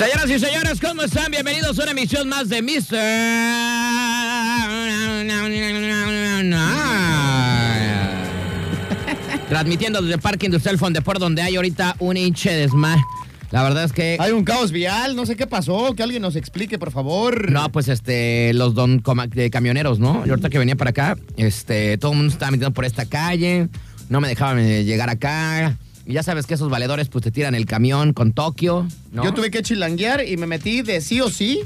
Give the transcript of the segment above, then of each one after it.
Señoras y señores, ¿cómo están? Bienvenidos a una emisión más de Mr. Transmitiendo desde el Parque Industrial Fondeport, donde hay ahorita un hinche de desma. La verdad es que. Hay un caos vial, no sé qué pasó, que alguien nos explique, por favor. No, pues este, los don de camioneros, ¿no? Yo ahorita que venía para acá, este, todo el mundo estaba metiendo por esta calle, no me dejaban eh, llegar acá. Y ya sabes que esos valedores pues te tiran el camión con Tokio, ¿no? Yo tuve que chilanguear y me metí de sí o sí.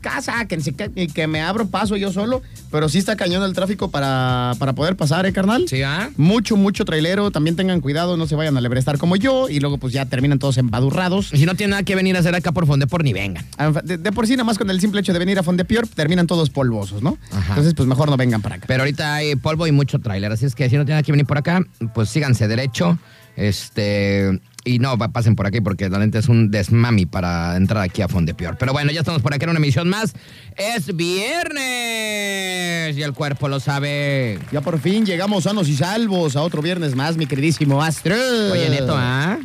Casa, que, que, que me abro paso yo solo, pero sí está cañón el tráfico para, para poder pasar, ¿eh, carnal? Sí, ¿ah? Mucho, mucho trailero. También tengan cuidado, no se vayan a lebrestar como yo y luego pues ya terminan todos embadurrados. Y si no tienen nada que venir a hacer acá por Fondeport, ni vengan. De, de por sí, nada más con el simple hecho de venir a Fondepior, terminan todos polvosos, ¿no? Ajá. Entonces, pues mejor no vengan para acá. Pero ahorita hay polvo y mucho tráiler, así es que si no tienen que venir por acá, pues síganse derecho. Este, y no pa- pasen por aquí porque la neta es un desmami para entrar aquí a Fondepior. Pero bueno, ya estamos por aquí en una emisión más. Es viernes y el cuerpo lo sabe. Ya por fin llegamos sanos y salvos a otro viernes más, mi queridísimo Astro. Oye, Neto, ¿ah?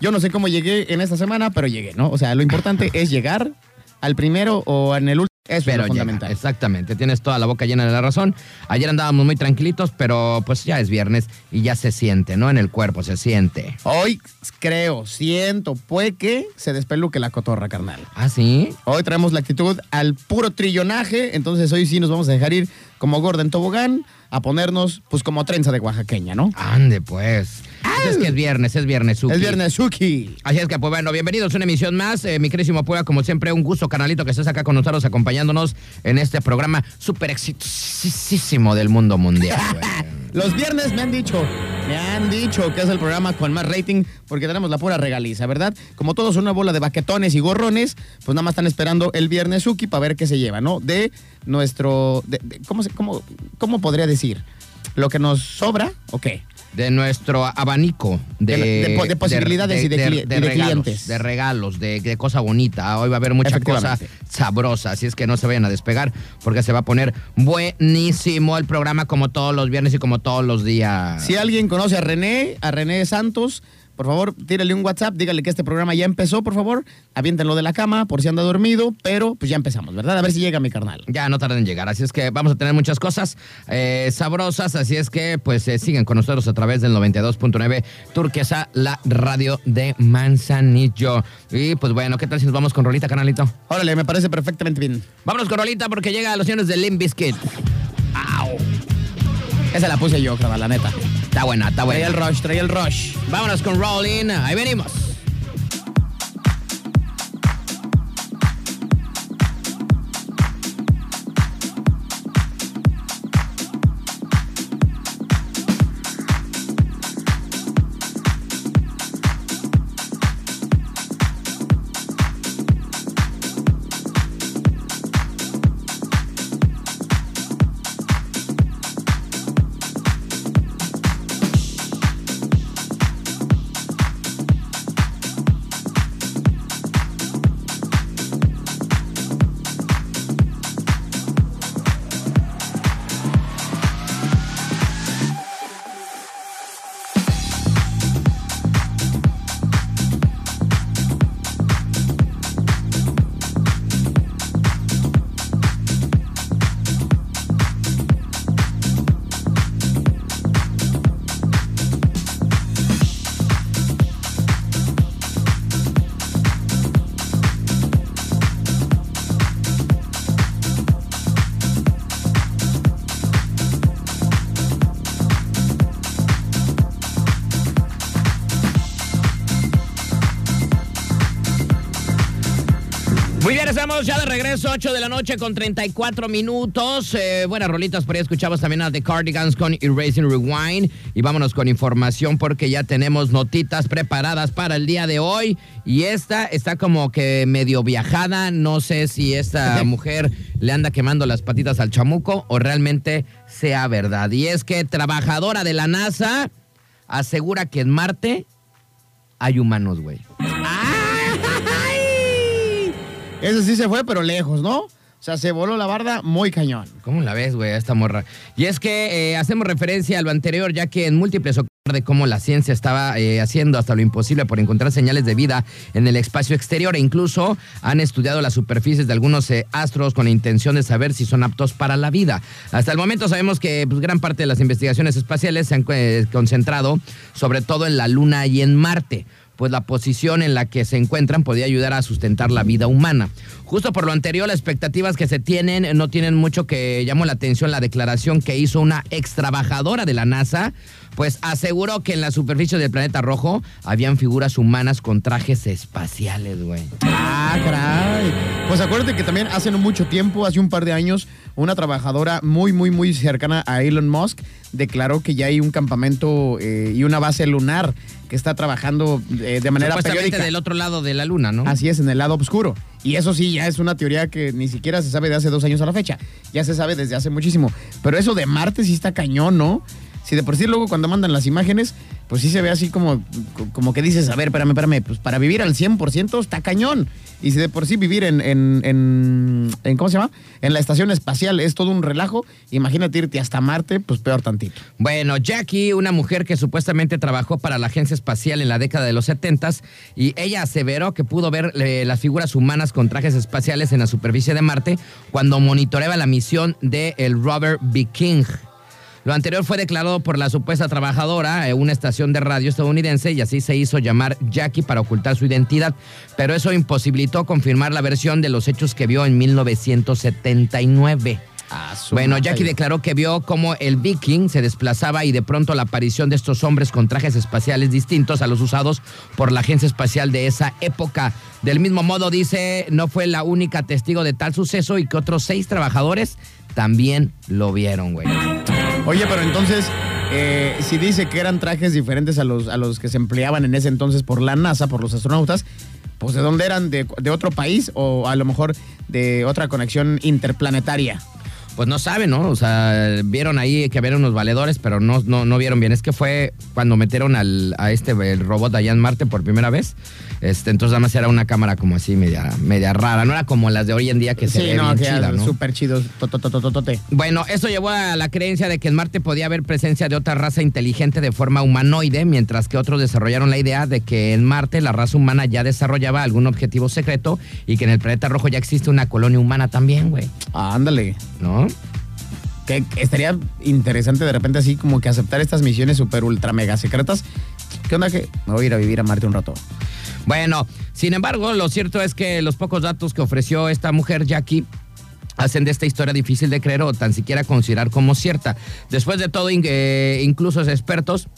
Yo no sé cómo llegué en esta semana, pero llegué, ¿no? O sea, lo importante es llegar al primero o en el último. Eso es Pero lo llega, fundamental. exactamente, tienes toda la boca llena de la razón. Ayer andábamos muy tranquilitos, pero pues ya es viernes y ya se siente, ¿no? En el cuerpo se siente. Hoy creo, siento, puede que se despeluque la cotorra, carnal. ¿Ah, sí? Hoy traemos la actitud al puro trillonaje, entonces hoy sí nos vamos a dejar ir como gorda en tobogán a ponernos pues como trenza de oaxaqueña, ¿no? Ande, pues. Pues es que es viernes, es viernes, Suki. Es viernes Suki. Así es que, pues bueno, bienvenidos a una emisión más. Eh, mi querísimo Puebla, como siempre, un gusto, canalito, que estés acá con nosotros acompañándonos en este programa súper exitosísimo del mundo mundial. Los viernes me han dicho, me han dicho que es el programa con más rating porque tenemos la pura regaliza, ¿verdad? Como todos son una bola de baquetones y gorrones, pues nada más están esperando el viernes Suki para ver qué se lleva, ¿no? De nuestro, de- de- ¿cómo, se- cómo, ¿cómo podría decir? ¿Lo que nos sobra o qué? de nuestro abanico de, De- de po- de posibilidades y de regalos, clientes. de regalos, de, cosa bonita. Hoy va a haber mucha cosa sabrosa, así es que no se vayan a despegar porque se va a poner buenísimo el programa como todos los viernes y como todos los días. Si alguien conoce a René, a René Santos, por favor, tírale un WhatsApp, dígale que este programa ya empezó, por favor, aviéntenlo de la cama por si anda dormido, pero pues ya empezamos, ¿verdad? A ver si llega mi carnal. Ya no tardan en llegar, así es que vamos a tener muchas cosas eh, sabrosas, así es que pues eh, sigan con nosotros a través del 92.9 Turquesa, la radio de Manzanillo. Y pues bueno, ¿qué tal si nos vamos con Rolita, canalito? Órale, me parece perfectamente bien. Vámonos con Rolita porque llega a los señores de Limp Bizkit. ¡Au! Esa la puse yo, la neta. Está buena, está Trae el buena. rush, trae el rush. Vámonos con Rolling, ahí venimos. Estamos ya de regreso, 8 de la noche con 34 minutos. Eh, buenas rolitas, por ahí escuchamos también a The Cardigans con Erasing Rewind. Y vámonos con información porque ya tenemos notitas preparadas para el día de hoy. Y esta está como que medio viajada. No sé si esta mujer le anda quemando las patitas al chamuco o realmente sea verdad. Y es que trabajadora de la NASA asegura que en Marte hay humanos, güey. Ese sí se fue, pero lejos, ¿no? O sea, se voló la barda muy cañón. ¿Cómo la ves, güey, esta morra? Y es que eh, hacemos referencia a lo anterior, ya que en múltiples ocasiones de cómo la ciencia estaba eh, haciendo hasta lo imposible por encontrar señales de vida en el espacio exterior e incluso han estudiado las superficies de algunos eh, astros con la intención de saber si son aptos para la vida. Hasta el momento sabemos que pues, gran parte de las investigaciones espaciales se han concentrado sobre todo en la Luna y en Marte pues la posición en la que se encuentran podría ayudar a sustentar la vida humana. Justo por lo anterior, las expectativas que se tienen no tienen mucho que llamó la atención la declaración que hizo una ex trabajadora de la NASA pues aseguró que en la superficie del planeta rojo habían figuras humanas con trajes espaciales, güey. Ah, caray. Pues acuérdate que también hace no mucho tiempo, hace un par de años, una trabajadora muy, muy, muy cercana a Elon Musk declaró que ya hay un campamento eh, y una base lunar que está trabajando eh, de manera periódica. del otro lado de la luna, ¿no? Así es, en el lado oscuro. Y eso sí, ya es una teoría que ni siquiera se sabe de hace dos años a la fecha. Ya se sabe desde hace muchísimo. Pero eso de Marte sí está cañón, ¿no? Si de por sí luego cuando mandan las imágenes, pues sí se ve así como, como que dices, a ver, espérame, espérame, pues para vivir al 100% está cañón. Y si de por sí vivir en, en, en, ¿cómo se llama? En la estación espacial es todo un relajo, imagínate irte hasta Marte, pues peor tantito. Bueno, Jackie, una mujer que supuestamente trabajó para la agencia espacial en la década de los 70 y ella aseveró que pudo ver eh, las figuras humanas con trajes espaciales en la superficie de Marte cuando monitoreaba la misión del el Robert B. Lo anterior fue declarado por la supuesta trabajadora en una estación de radio estadounidense y así se hizo llamar Jackie para ocultar su identidad, pero eso imposibilitó confirmar la versión de los hechos que vio en 1979. bueno, Jackie declaró que vio cómo el Viking se desplazaba y de pronto la aparición de estos hombres con trajes espaciales distintos a los usados por la agencia espacial de esa época. Del mismo modo, dice, no fue la única testigo de tal suceso y que otros seis trabajadores también lo vieron, güey. Oye, pero entonces, eh, si dice que eran trajes diferentes a los, a los que se empleaban en ese entonces por la NASA, por los astronautas, pues ¿de dónde eran? ¿De, de otro país o a lo mejor de otra conexión interplanetaria? Pues no saben, ¿no? O sea, vieron ahí que había unos valedores, pero no, no, no vieron bien. Es que fue cuando metieron al, a este el robot allá en Marte por primera vez. Este, entonces además era una cámara como así media, media rara. No era como las de hoy en día que se ve no, bien chida, ¿no? Súper chidos. Bueno, eso llevó a la creencia de que en Marte podía haber presencia de otra raza inteligente de forma humanoide, mientras que otros desarrollaron la idea de que en Marte la raza humana ya desarrollaba algún objetivo secreto y que en el planeta rojo ya existe una colonia humana también, güey. ándale. ¿No? Que, estaría interesante de repente así como que aceptar estas misiones super ultra mega secretas. ¿Qué onda que me voy a ir a vivir a Marte un rato? Bueno, sin embargo, lo cierto es que los pocos datos que ofreció esta mujer, Jackie, hacen de esta historia difícil de creer o tan siquiera considerar como cierta. Después de todo, eh, incluso expertos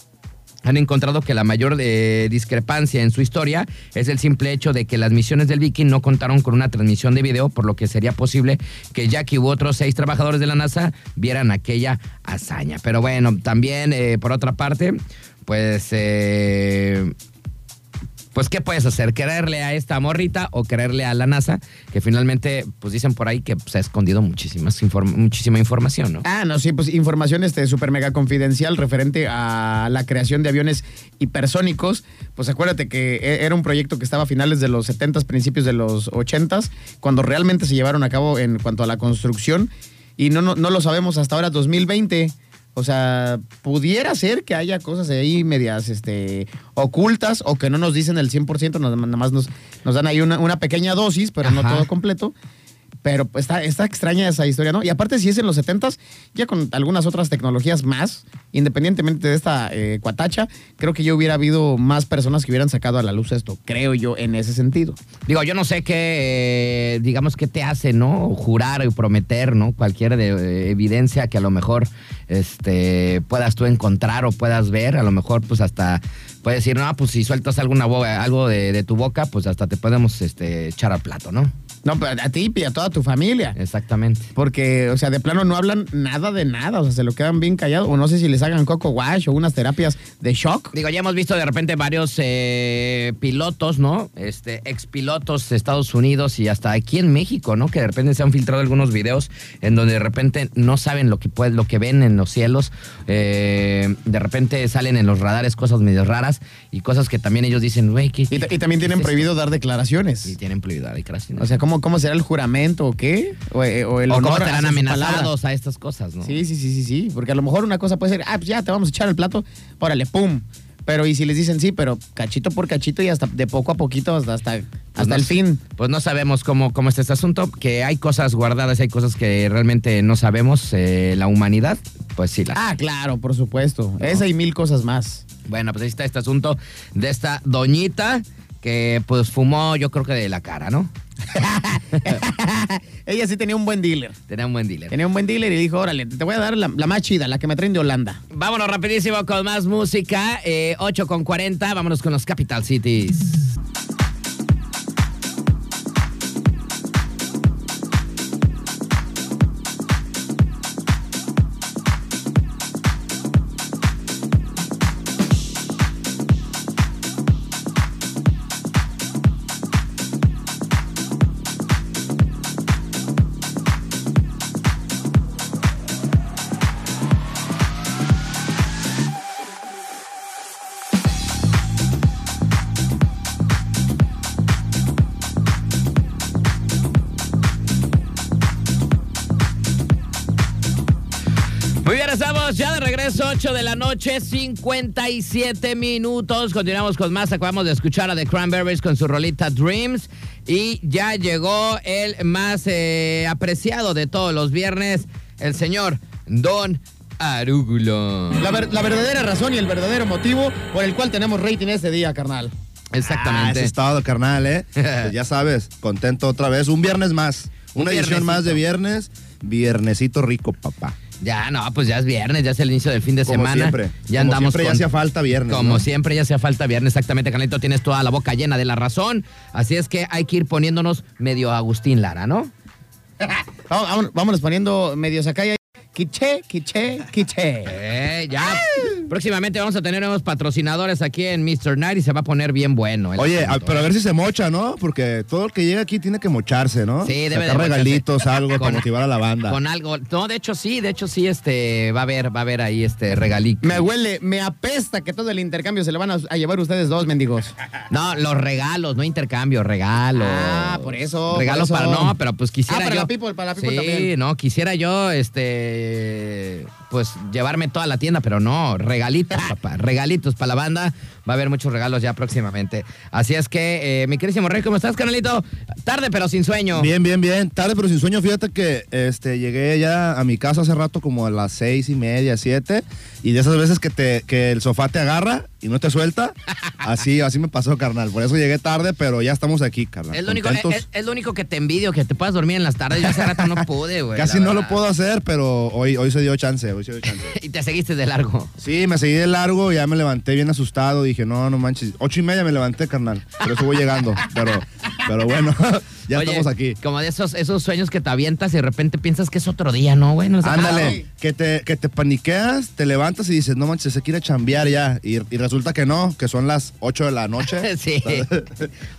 han encontrado que la mayor eh, discrepancia en su historia es el simple hecho de que las misiones del Viking no contaron con una transmisión de video, por lo que sería posible que Jackie u otros seis trabajadores de la NASA vieran aquella hazaña. Pero bueno, también eh, por otra parte, pues eh, pues ¿qué puedes hacer? ¿Quererle a esta morrita o quererle a la NASA? Que finalmente, pues dicen por ahí que se ha escondido muchísima información, ¿no? Ah, no, sí, pues información este súper mega confidencial referente a la creación de aviones hipersónicos. Pues acuérdate que e, era un proyecto que estaba a finales de los 70s, principios de los 80s, cuando realmente se llevaron a cabo en cuanto a la construcción. Y no, no, no lo sabemos hasta ahora, 2020. O sea, pudiera ser que haya cosas ahí medias este, ocultas o que no nos dicen el 100%, nada más nos, nos dan ahí una, una pequeña dosis, pero no todo completo. Pero pues, está, está extraña esa historia, ¿no? Y aparte, si es en los 70s, ya con algunas otras tecnologías más, independientemente de esta eh, cuatacha, creo que ya hubiera habido más personas que hubieran sacado a la luz esto, creo yo, en ese sentido. Digo, yo no sé qué, eh, digamos, qué te hace, ¿no? Jurar y prometer, ¿no? Cualquier eh, evidencia que a lo mejor este, puedas tú encontrar o puedas ver, a lo mejor, pues hasta puedes decir, no, pues si sueltas alguna algo de, de, tu boca, pues hasta te podemos este, echar al plato, ¿no? No, pero a ti y a toda tu familia. Exactamente. Porque, o sea, de plano no hablan nada de nada, o sea, se lo quedan bien callados. O no sé si les hagan coco wash o unas terapias de shock. Digo, ya hemos visto de repente varios eh, pilotos, ¿no? Este, expilotos de Estados Unidos y hasta aquí en México, ¿no? Que de repente se han filtrado algunos videos en donde de repente no saben lo que, puede, lo que ven en los cielos. Eh, de repente salen en los radares cosas medio raras y cosas que también ellos dicen, güey, ¿qué, y, y, también tienen prohibido dar declaraciones. Y tienen prohibido dar declaraciones. O sea, ¿cómo ¿Cómo, ¿Cómo será el juramento o qué? O, eh, o el o cómo estarán amenazados a estas cosas, ¿no? Sí, sí, sí, sí, sí. Porque a lo mejor una cosa puede ser, ah, pues ya te vamos a echar el plato, órale, pum. Pero y si les dicen sí, pero cachito por cachito y hasta de poco a poquito hasta, hasta, hasta Pues no el fin. Pues no sabemos cómo, cómo está este asunto, que hay cosas guardadas, hay cosas que realmente no sabemos, eh, la humanidad, pues sí. las- Ah, claro, por supuesto. Esa y mil cosas más. Bueno, pues ahí está este asunto de esta doñita que pues fumó yo creo que de la cara, ¿no? Ella sí tenía un buen dealer. Tenía un buen dealer. Tenía un buen dealer y dijo, órale, te voy a dar la, la más chida, la que me traen de Holanda. Vámonos rapidísimo con más música, eh, 8 con 40, vámonos con los Capital Cities. Ya de regreso, 8 de la noche, 57 minutos. Continuamos con más. Acabamos de escuchar a The Cranberries con su rolita Dreams. Y ya llegó el más eh, apreciado de todos los viernes, el señor Don Arúgulo. La, ver- la verdadera razón y el verdadero motivo por el cual tenemos rating este día, carnal. Ah, Exactamente. ese es todo, carnal, ¿eh? Pues ya sabes, contento otra vez. Un viernes más. Un Una edición más de viernes. Viernesito rico, papá. Ya, no, pues ya es viernes, ya es el inicio del fin de Como semana. siempre. Ya Como andamos siempre ya con- hacía falta viernes, Como ¿no? siempre ya hacía falta viernes, exactamente, Canalito, tienes toda la boca llena de la razón. Así es que hay que ir poniéndonos medio Agustín Lara, ¿no? Vamos- vámonos, vámonos poniendo medios acá. Quiche, quiche, quiche. Eh, ya. Próximamente vamos a tener nuevos patrocinadores aquí en Mr. Night y se va a poner bien bueno. el Oye, a- asunto, pero a ¿eh? ver si se mocha, ¿no? Porque todo el que llega aquí tiene que mocharse, ¿no? Sí, debe de Sacar mocharse. regalitos, algo Con- para motivar a la banda. Con algo. No, de hecho sí, de hecho sí, este, va a haber, va a haber ahí este regalito. Me huele, me apesta que todo el intercambio se le van a, a llevar ustedes dos, mendigos. No, los regalos, no intercambio, regalos. Ah, por eso, Regalos por para no, pero pues quisiera Ah, para yo. la people, para la people sí, también. no, quisiera yo, este, pues llevarme toda la tienda, pero no, regalitos, papá, regalitos para la banda. Va a haber muchos regalos ya próximamente. Así es que, eh, mi querísimo Rey, ¿cómo estás, canalito? Tarde, pero sin sueño. Bien, bien, bien. Tarde pero sin sueño. Fíjate que este, llegué ya a mi casa hace rato como a las seis y media, siete. Y de esas veces que, te, que el sofá te agarra y no te suelta. Así, así me pasó, carnal. Por eso llegué tarde, pero ya estamos aquí, carnal. Es lo, único, es, es lo único que te envidio, que te puedas dormir en las tardes. Yo hace rato no pude, güey. Casi no lo puedo hacer, pero hoy, hoy se dio chance, hoy se dio chance. Y te seguiste de largo. Sí, me seguí de largo, ya me levanté bien asustado, dije, no, no manches, ocho y media me levanté, carnal, por eso voy llegando, pero, pero bueno, ya Oye, estamos aquí. Como de esos, esos sueños que te avientas y de repente piensas que es otro día, ¿no, güey? No. Ándale, que te, que te paniqueas, te levantas y dices, no manches, se quiere chambear ya, y, y resulta que no, que son las 8 de la noche. Sí,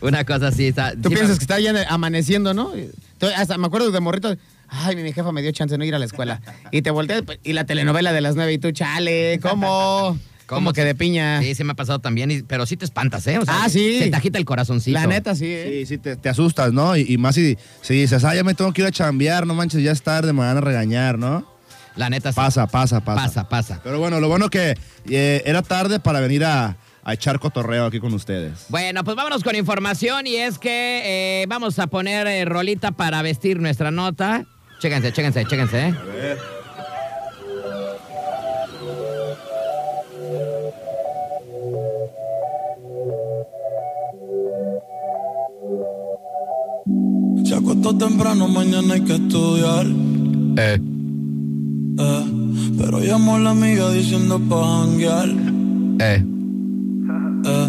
una cosa así. Está, Tú sí, piensas me- que está ya amaneciendo, ¿no? Entonces, hasta me acuerdo de morrito. Ay, mi, jefa me dio chance de no ir a la escuela. Y te volteas pues, y la telenovela de las nueve y tú, chale, ¿cómo? ¿Cómo que de piña? Sí, sí me ha pasado también, y- pero sí te espantas, ¿eh? O sea, Ah, sí. Se te agita el corazoncito. La neta, sí, ¿eh? Sí, sí, te, te asustas, ¿no? Y, y más si, si dices, ah, ya me tengo que ir a chambear, no manches, ya es tarde, me van a regañar, ¿no? La neta sí. Pasa, pasa, pasa. Pasa, pasa. Pero bueno, lo bueno que eh, era tarde para venir a, a echar cotorreo aquí con ustedes. Bueno, pues vámonos con información y es que eh, vamos a poner eh, rolita para vestir nuestra nota. Chéquense, chéquense, chéquense, ¿eh? Se acostó temprano, mañana hay que estudiar. Eh. Eh. Pero llamó a la amiga diciendo pa' janguear. Eh. Eh.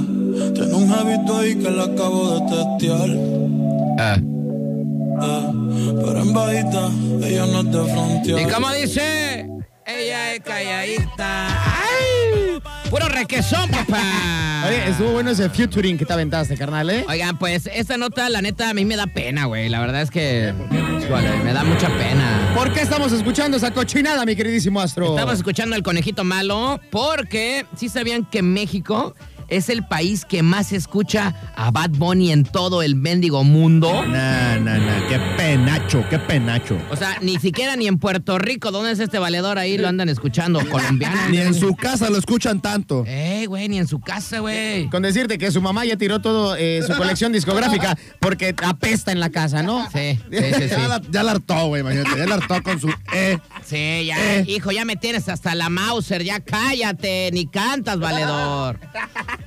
Tiene un jevito ahí que le acabo de testear. Eh. Eh. Pero en bajita, ella no es de frontear. ¿Y cómo dice? Ella es calladita. ¡Ay! Puro requesón, papá. Oye, estuvo bueno ese featuring que te aventaste, carnal, ¿eh? Oigan, pues esta nota, la neta, a mí me da pena, güey. La verdad es que. Híjole, me da mucha pena. ¿Por qué estamos escuchando esa cochinada, mi queridísimo Astro? Estamos escuchando al conejito malo porque sí sabían que México es el país que más escucha a Bad Bunny en todo el mendigo mundo. Nah, nah, nah. Qué penacho, qué penacho. O sea, ni siquiera ni en Puerto Rico, ¿dónde es este valedor ahí? Lo andan escuchando, colombiano. Ni en su casa lo escuchan tanto. Eh, güey, ni en su casa, güey. Con decirte que su mamá ya tiró todo eh, su colección discográfica porque apesta en la casa, ¿no? Sí, sí, sí, sí. Ya, la, ya la hartó, güey, imagínate. Ya la hartó con su eh. Sí, ya, hijo, ya me tienes hasta la Mauser, ya cállate, ni cantas, valedor.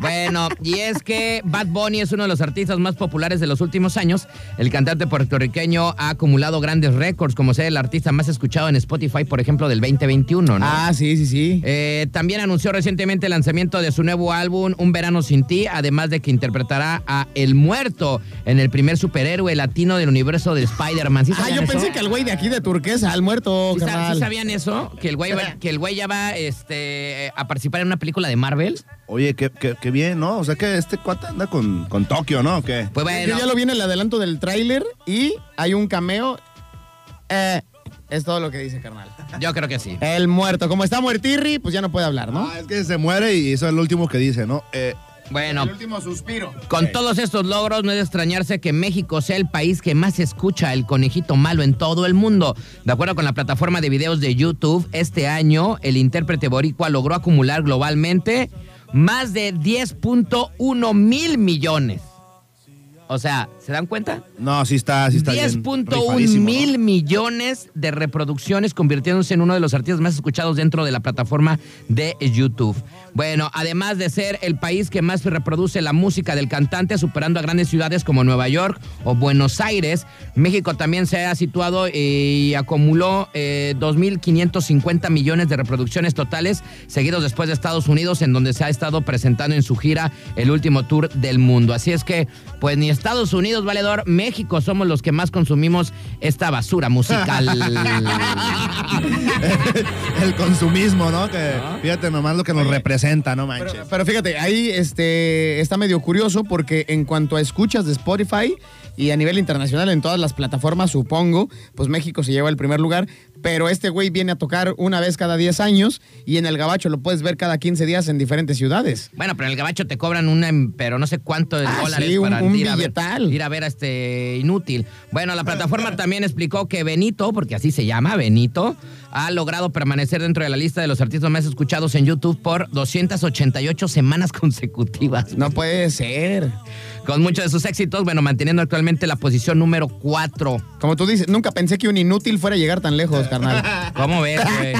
Bueno, y es que Bad Bunny es uno de los artistas más populares de los últimos años. El cantante puertorriqueño ha acumulado grandes récords, como ser el artista más escuchado en Spotify, por ejemplo, del 2021, ¿no? Ah, sí, sí, sí. Eh, también anunció recientemente el lanzamiento de su nuevo álbum, Un Verano Sin Ti, además de que interpretará a El Muerto en el primer superhéroe latino del universo de Spider-Man. ¿Sí ah, yo eso? pensé que el güey de aquí de Turquesa, al muerto, ¿Sí, sí sabían eso? Que el güey, va- que el güey ya va este, a participar en una película de Marvel. Oye, qué, qué, qué bien, ¿no? O sea que este cuate anda con, con Tokio, ¿no? ¿O qué? Pues bueno, Yo ya lo vi en el adelanto del tráiler y hay un cameo. Eh, es todo lo que dice, carnal. yo creo que sí. El muerto. Como está muertirri, pues ya no puede hablar, ¿no? Ah, es que se muere y eso es lo último que dice, ¿no? Eh, Bueno, último suspiro. con todos estos logros no es de extrañarse que México sea el país que más escucha el conejito malo en todo el mundo. De acuerdo con la plataforma de videos de YouTube, este año el intérprete boricua logró acumular globalmente más de 10.1 mil millones. O sea, ¿se dan cuenta? no, sí está, sí está bien 10.1 rifadísimo, mil ¿no? millones de reproducciones, convirtiéndose en uno de los artistas más escuchados dentro de la plataforma de YouTube. Bueno, además de ser el país que más reproduce la música del cantante, superando a grandes ciudades como Nueva York o Buenos Aires, México también se ha situado y acumuló eh, 2.550 millones de reproducciones totales, seguidos después de Estados Unidos, en donde se ha estado presentando en su gira el último tour del mundo. Así es que, pues ni Estados Unidos, valedor, México somos los que más consumimos esta basura musical. El consumismo, ¿no? Que fíjate nomás lo que nos representa, no manches. Pero, pero fíjate, ahí este, está medio curioso porque en cuanto a escuchas de Spotify y a nivel internacional en todas las plataformas, supongo, pues México se lleva el primer lugar. Pero este güey viene a tocar una vez cada 10 años y en el Gabacho lo puedes ver cada 15 días en diferentes ciudades. Bueno, pero en el gabacho te cobran una, pero no sé cuánto de Ah, dólares sí, un- para un ir, a ver, ir a ver a este inútil. Bueno, la plataforma también explicó que Benito, porque así se llama, Benito, ha logrado permanecer dentro de la lista de los artistas más escuchados en YouTube por 288 semanas consecutivas. No puede ser. Con muchos de sus éxitos, bueno, manteniendo actualmente la posición número 4. Como tú dices, nunca pensé que un inútil fuera a llegar tan lejos, carnal. ¿Cómo ves, güey?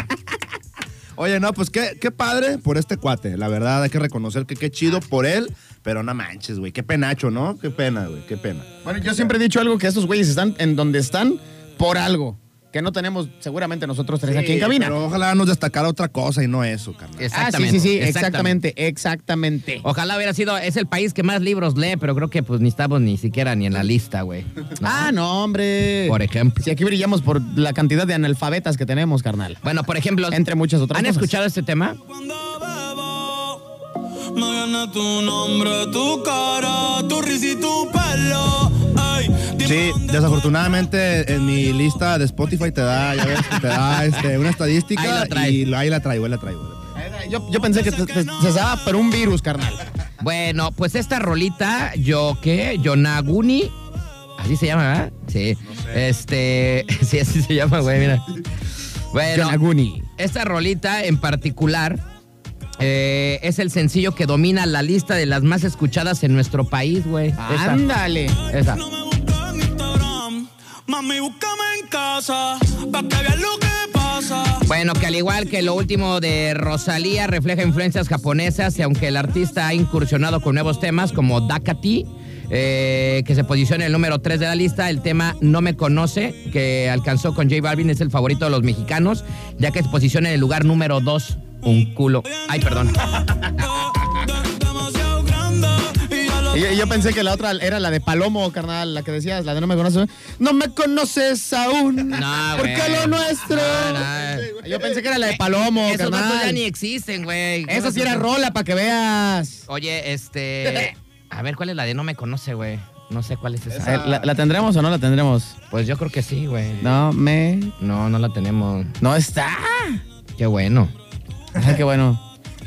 Oye, no, pues qué, qué padre por este cuate. La verdad, hay que reconocer que qué chido por él, pero no manches, güey. Qué penacho, ¿no? Qué pena, güey, qué pena. Bueno, yo siempre he dicho algo que estos güeyes están en donde están por algo. Que no tenemos seguramente nosotros tres aquí en cabina. Pero ojalá nos destacara otra cosa y no eso, carnal. Ah, sí, Exactamente. sí, sí, exactamente, exactamente. Ojalá hubiera sido, es el país que más libros lee, pero creo que pues ni estamos ni siquiera ni en la lista, güey. Ah, no, hombre. Por ejemplo. Si aquí brillamos por la cantidad de analfabetas que tenemos, carnal. Bueno, por ejemplo, Entre muchas otras ¿han cosas. escuchado este tema? Cuando bebo, me viene tu nombre, tu cara, tu risa y tu pelo. Sí, desafortunadamente en mi lista de Spotify te da, ya ves, que te da este, una Ahí estadística la trae. y ahí la traigo, ahí la traigo. Yo, yo pensé que te, te- se estaba por un virus, carnal. Bueno, pues esta rolita, yo qué, Yonaguni, así se llama, ¿verdad? Sí. Este, sí, así se llama, güey, mira. Bueno, Yonaguni. esta rolita en particular eh, es el sencillo que domina la lista de las más escuchadas en nuestro país, güey. Ándale. esa. Mami, búscame en casa, pa' que veas lo que pasa. Bueno, que al igual que lo último de Rosalía refleja influencias japonesas y aunque el artista ha incursionado con nuevos temas como Dakati, eh, que se posiciona en el número 3 de la lista, el tema No me conoce, que alcanzó con J Balvin, es el favorito de los mexicanos, ya que se posiciona en el lugar número 2. Un culo. Ay, perdón. Y yo, pensé que la otra era la de Palomo, carnal, la que decías, la de no me conoces. No me conoces aún. No, porque lo nuestro. No, no. Yo pensé que era la de Palomo, Esos vatos ya carnal. ni existen, güey. Esa sí era rola para que veas. Oye, este... A ver, ¿cuál es la de No me conoce, güey? No sé cuál es esa. ¿La, la tendremos o no la tendremos? Pues yo creo que sí, güey. No me. No, no la tenemos. No está. Qué bueno. Qué bueno.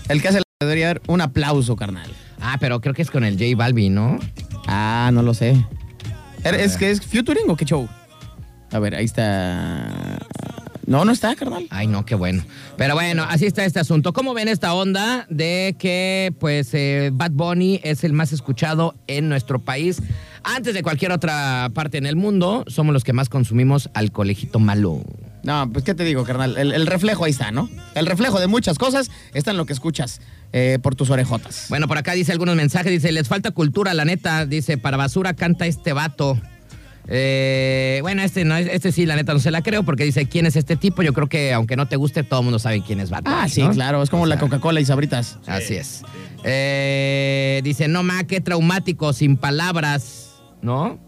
El que hace la debería dar un aplauso, carnal. Ah, pero creo que es con el J Balvin, ¿no? Ah, no lo sé. ¿Er- ¿Es que es featuring o qué show? A ver, ahí está. No, no está, carnal. Ay, no, qué bueno. Pero bueno, así está este asunto. ¿Cómo ven esta onda de que, pues, eh, Bad Bunny es el más escuchado en nuestro país? Antes de cualquier otra parte en el mundo, somos los que más consumimos al colegito malo. No, pues qué te digo, carnal. El, el reflejo ahí está, ¿no? El reflejo de muchas cosas está en lo que escuchas eh, por tus orejotas. Bueno, por acá dice algunos mensajes, dice, les falta cultura, la neta, dice, para basura canta este vato. Eh, bueno, este no, este sí, la neta no se la creo porque dice, ¿quién es este tipo? Yo creo que aunque no te guste, todo el mundo sabe quién es Bunny, Ah, sí, ¿no? claro. Es como O la Coca-Cola y Sabritas. Así es. Eh, dice, no ma, qué traumático, sin palabras, ¿no?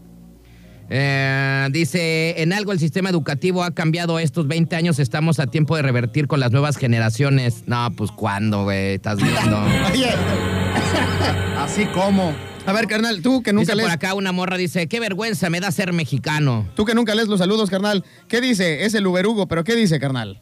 Eh, dice, en algo el sistema educativo ha cambiado estos 20 años, estamos a tiempo de revertir con las nuevas generaciones. No, pues ¿cuándo, güey? Estás viendo. Oye, Así como. a ver, carnal, tú que nunca Dice por lees. acá una morra, dice, qué vergüenza me da ser mexicano. Tú que nunca lees los saludos, carnal. ¿Qué dice? Es el Uberugo, pero ¿qué dice, carnal?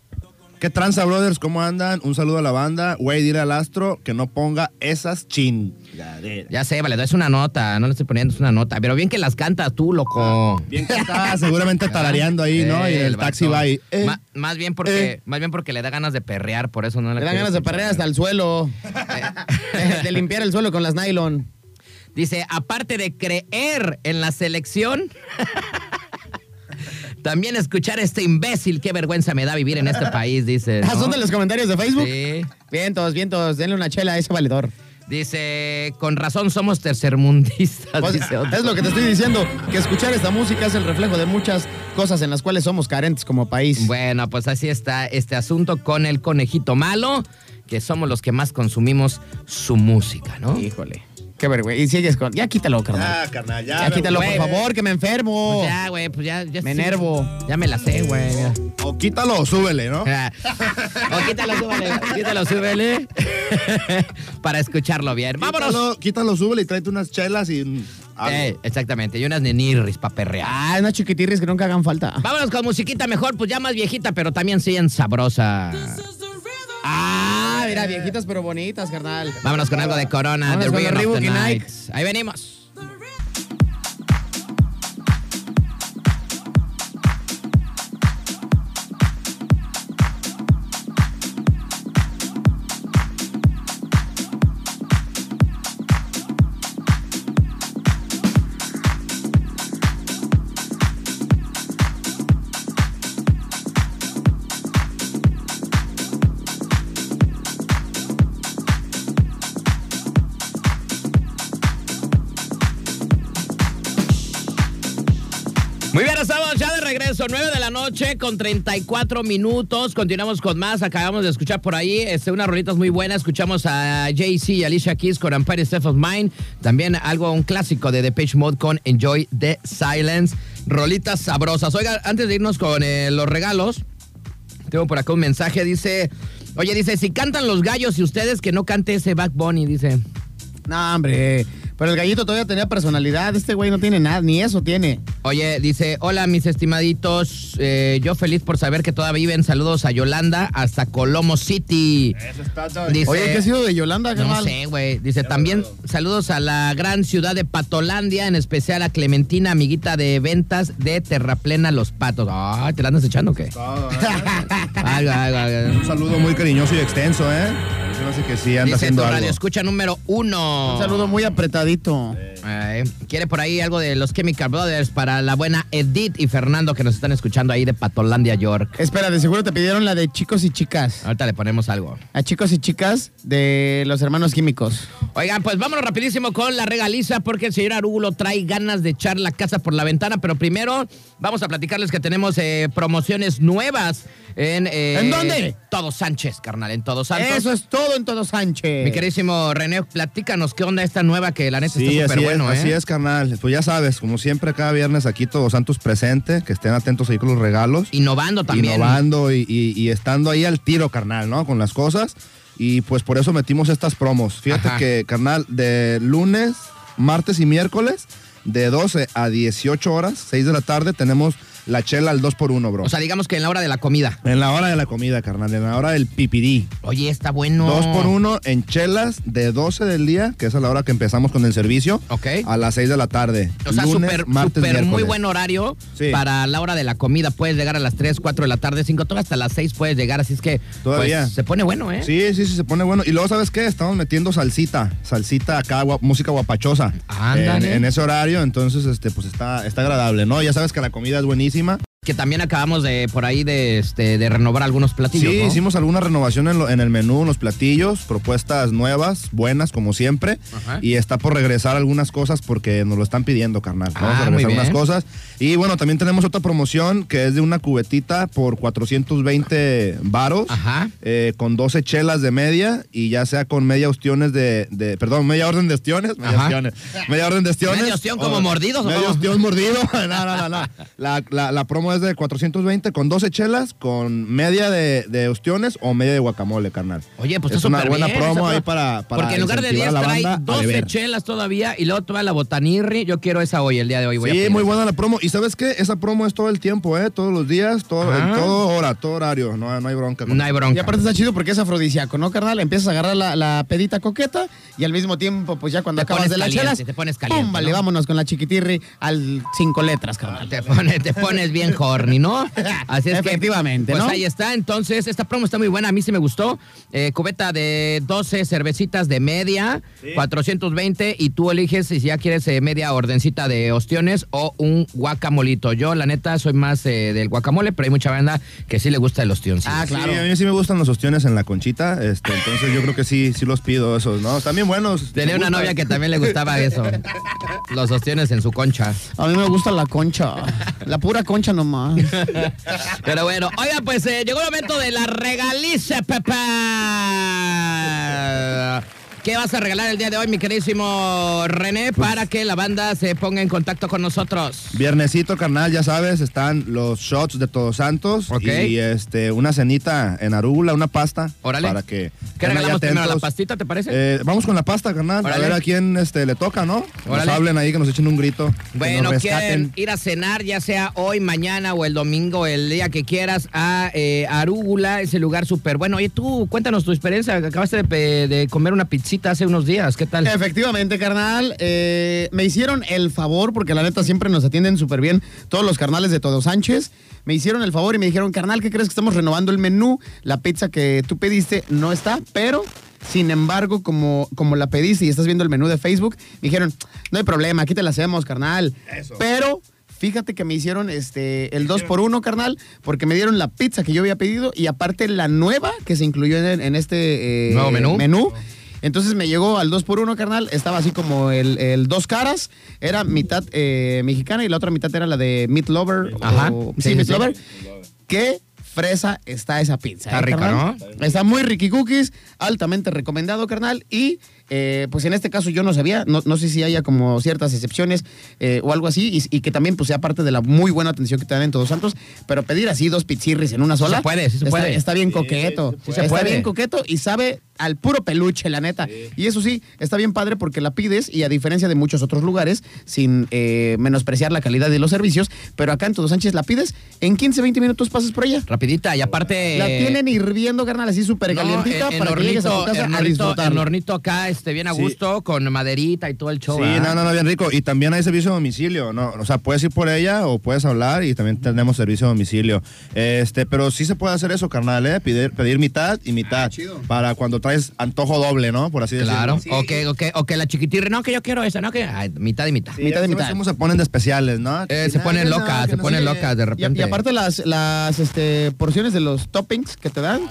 ¿Qué tranza, brothers? ¿Cómo andan? Un saludo a la banda. Güey, dile al astro que no ponga esas chingaderas. Ya sé, vale, es una nota, no le estoy poniendo, es una nota. Pero bien que las cantas tú, loco. Bien que está seguramente tarareando ahí, ¿no? Y Eh, el taxi vato. va ahí. eh, Ma- más, bien porque, eh. más bien porque le da ganas de perrear, por eso no le Le dan ganas de perrear hasta el suelo. de limpiar el suelo con las nylon. Dice, aparte de creer en la selección, también escuchar a este imbécil, qué vergüenza me da vivir en este país, dice. Ah, ¿no? ¿Son de los comentarios de Facebook? Sí. Vientos, vientos, denle una chela a ese valedor. Dice, con razón somos tercermundistas, Pues, dice otro. es lo que te estoy diciendo, que escuchar esta música es el reflejo de muchas cosas en las cuales somos carentes como país. Bueno, pues así está este asunto con el conejito malo, que somos los que más consumimos su música, ¿no? Híjole, qué vergüenza. Y sigues con... Ya quítalo, carnal. Ya, carnal, ya. ya quítalo, por favor, que me enfermo. Pues ya, güey, pues ya, ya Me sí. enervo. Ya me la sé, güey. O quítalo o súbele, ¿no? Ah. o quítalo, súbele, quítalo, súbele. Para escucharlo bien. ¡Vámonos! Quítalo, quítalo, súbele y tráete unas chelas y. mm. Eh, exactamente, y unas nenirris para perrear. Ah, unas chiquitirris que nunca hagan falta. Vámonos con musiquita mejor, pues ya más viejita, pero también siguen sabrosa. Ah, mira, viejitas pero bonitas, carnal. Vámonos con algo de Corona, Vámonos The Rhythm of the Night. Ahí venimos. Regreso, 9 de la noche con 34 minutos. Continuamos con más. Acabamos de escuchar por ahí este, unas rolitas muy buenas. Escuchamos a Jay-Z y Alicia Keys con Empire State of Mind. También algo, un clásico de Depeche Mode con Enjoy the Silence. Rolitas sabrosas. Oiga, antes de irnos con eh, los regalos, tengo por acá un mensaje. Dice, oye, dice, si cantan los gallos y ustedes que no cante ese Back Bunny, dice. No, hombre. Pero el gallito todavía tenía personalidad. Este güey no tiene nada, ni eso tiene. Oye, dice, hola mis estimaditos, eh, yo feliz por saber que todavía viven. Saludos a Yolanda hasta Colomo City. Eso está todo. Dice, Oye, ¿qué ha sido de Yolanda, No sé, güey. Dice, también saludos a la gran ciudad de Patolandia, en especial a Clementina, amiguita de ventas de Terraplena Los Patos. Ay, ¿te la andas echando o qué? Todo, ¿eh? Algo, algo, algo. Un saludo muy cariñoso y extenso, ¿eh? Hace que sí anda Dice tu haciendo algo. radio escucha número uno. Un saludo muy apretadito. Ay, Quiere por ahí algo de los Chemical Brothers para la buena Edith y Fernando que nos están escuchando ahí de Patolandia, York. Espera, de seguro te pidieron la de chicos y chicas. Ahorita le ponemos algo. A chicos y chicas de los hermanos químicos. Oigan, pues vámonos rapidísimo con la regaliza porque el señor Arúgulo trae ganas de echar la casa por la ventana, pero primero vamos a platicarles que tenemos eh, promociones nuevas en... eh, ¿En dónde? Todo Sánchez, carnal, en Todo Santos. Eso es todo en todo Sánchez. Mi queridísimo René, platícanos qué onda esta nueva que la neta Sí, está súper bueno, es, ¿eh? así es, carnal. Pues ya sabes, como siempre, cada viernes aquí Todos Santos presente, que estén atentos ahí con los regalos. Innovando también. Innovando y, y- y estando ahí al tiro, carnal, ¿no? Con las cosas. Y pues por eso metimos estas promos. Fíjate Ajá. que, carnal, de lunes, martes y miércoles, de 12 a 18 horas, 6 de la tarde, tenemos la chela al 2 por 1 bro. O sea, digamos que en la hora de la comida. en la hora de la comida, carnal, en la hora del pipirí. Oye, está bueno. 2 por 1 en chelas de 12 del día, que es a la hora que empezamos con el servicio, Ok. a las 6 de la tarde. O sea, Lunes, súper, martes, muy buen horario Sí. para la hora de la comida. Puedes llegar a las 3, 4 de la tarde, 5, todo hasta las 6 puedes llegar, así es que Todavía. pues, se pone bueno, ¿eh? Sí, sí, sí, se pone bueno. Y luego, ¿sabes qué? Estamos metiendo salsita, salsita acá, música guapachosa. Ándale. En, en ese horario, entonces, este, pues está, está agradable, ¿no? Ya sabes que la comida es buenísima encima. Que también acabamos de por ahí de, este, de renovar algunos platillos. sí, ¿no? hicimos alguna renovación en, lo- en el menú, en los platillos, propuestas nuevas, buenas, como siempre. Ajá. Y está por regresar algunas cosas porque nos lo están pidiendo, carnal. Vamos Ah, a muy regresar unas cosas. Y bueno, también tenemos otra promoción que es de una cubetita por 420 varos. Eh, con 12 chelas de media y ya sea con media ostiones de, de- perdón, media orden de ostiones, media, ostiones, media orden de ostiones. ¿Medio ostión como mordidos cómo? ostión mordido. no, no, no, no. La, la- la promo es de 420 con 12 chelas, con media de, de ostiones o media de guacamole, carnal. Oye, pues es una buena bien, promo ahí para, para Porque en lugar de 10 incentivar a la trae banda a 12 beber. chelas todavía y luego toda la botanirri. Yo quiero esa hoy, el día de hoy. Voy Sí, muy buena la promo. Y ¿sabes qué? Esa promo es todo el tiempo, ¿eh? Todos los días, todo, Ah. en todo hora, todo horario. No, no hay bronca. con No hay Y bronca. aparte está chido porque es afrodisíaco, ¿no, carnal? Empiezas a agarrar la, la pedita coqueta y al mismo tiempo, pues ya cuando Te acabas de las chelas, te pones caliente, ¡pum! Vale, ¿no? vámonos con la chiquitirri al cinco letras, carnal. Te pones, te pones bien horny, ¿no? Así es que. Efectivamente, Pues ¿no? ahí está. Entonces, esta promo está muy buena. A mí sí me gustó. Eh, cubeta de 12 cervecitas de media, 420. Y tú eliges si ya quieres eh, media ordencita de ostiones o un guacamolito. Yo, la neta, soy más eh, del guacamole, pero hay mucha banda que sí le gusta el ostión. Ah, Sí, claro. a mí sí me gustan los ostiones en la conchita, este, entonces yo creo que sí, sí los pido esos, ¿no? Bien buenos. Tenía una novia que también le gustaba eso. Los ostiones en su concha. A mí me gusta la concha. La pura concha nomás. Pero bueno, oiga, pues eh, llegó el momento de la regalice, Pepe. ¿Qué vas a regalar el día de hoy, mi queridísimo René, para que la banda se ponga en contacto con nosotros? Viernesito, carnal, ya sabes, están los shots de Todos Santos Ok. y este una cenita en arúgula, una pasta. Órale. Para que. ¿Qué regalamos primero? ¿La pastita, te parece? Eh, vamos con la pasta, carnal. Órale. A ver a quién este, le toca, ¿no? Órale. Nos hablen ahí, que nos echen un grito. Bueno, quieren ir a cenar, ya sea hoy, mañana o el domingo, el día que quieras, a eh, Arúgula, ese lugar súper bueno. Oye, tú, cuéntanos tu experiencia. Acabaste de, comer una pizzita hace unos días. ¿Qué tal? Efectivamente, carnal. eh, me hicieron el favor, porque la neta siempre nos atienden súper bien todos los carnales de Todo Sánchez. Me hicieron el favor y me dijeron, carnal, ¿qué crees que estamos renovando el menú? La pizza que tú pediste no está, pero sin embargo, como, como la pediste y estás viendo el menú de Facebook, me dijeron, no hay problema, aquí te la hacemos, carnal. Eso. Pero fíjate que me hicieron este el 2 por 1 carnal, porque me dieron la pizza que yo había pedido y aparte la nueva que se incluyó en, en este eh, ¿Nuevo menú? Entonces me llegó al 2 por 1 carnal. Estaba así como el, el dos caras. Era mitad eh, mexicana y la otra mitad era la de Meat Lover. Ajá. o- Sí, Meat sí. Lover. Qué fresa está esa pizza. Está eh, rica, carnal? ¿no? Está muy ricky cookies. Altamente recomendado, carnal. Y eh, pues en este caso yo no sabía. No, no sé si haya como ciertas excepciones eh, o algo así. Y, y que también pues sea parte de la muy buena atención que te dan en Todos Santos. Pero pedir así dos pizzirris en una sola. se puede, sí se está, puede. Está bien coqueto. sí se está bien coqueto y sabe al puro peluche, la neta. Y eso sí, está bien padre porque la pides y a diferencia de muchos otros lugares, sin eh, menospreciar la calidad de los servicios, pero acá en Todo Sánchez la pides, en 15, 20 minutos pasas por ella. Rapidita, y aparte... La tienen hirviendo, carnal, así súper No, calientita en- en para que llegues a tu hornito, casa en a hornito, disfrutarlo. en hornito acá, este, bien a Sí. gusto, con maderita y todo el show. Sí, ¿verdad? no, no, no, bien rico. Y también hay servicio a domicilio, ¿no? O sea, puedes ir por ella o puedes hablar y también tenemos servicio a domicilio. Este, pero sí se puede hacer eso, carnal, ¿eh? Pedir, pedir mitad y mitad. Para cuando traes antojo doble, ¿no? Por así Claro. decirlo. O, que, o, que, o que la chiquitirre, no, que yo quiero esa, no, que ay, mitad y mitad. Sí, Mitad y mitad. cómo se ponen de especiales, ¿no? Eh, se ponen no, locas, se no ponen locas de repente. y aparte las, las este, porciones de los toppings que te dan,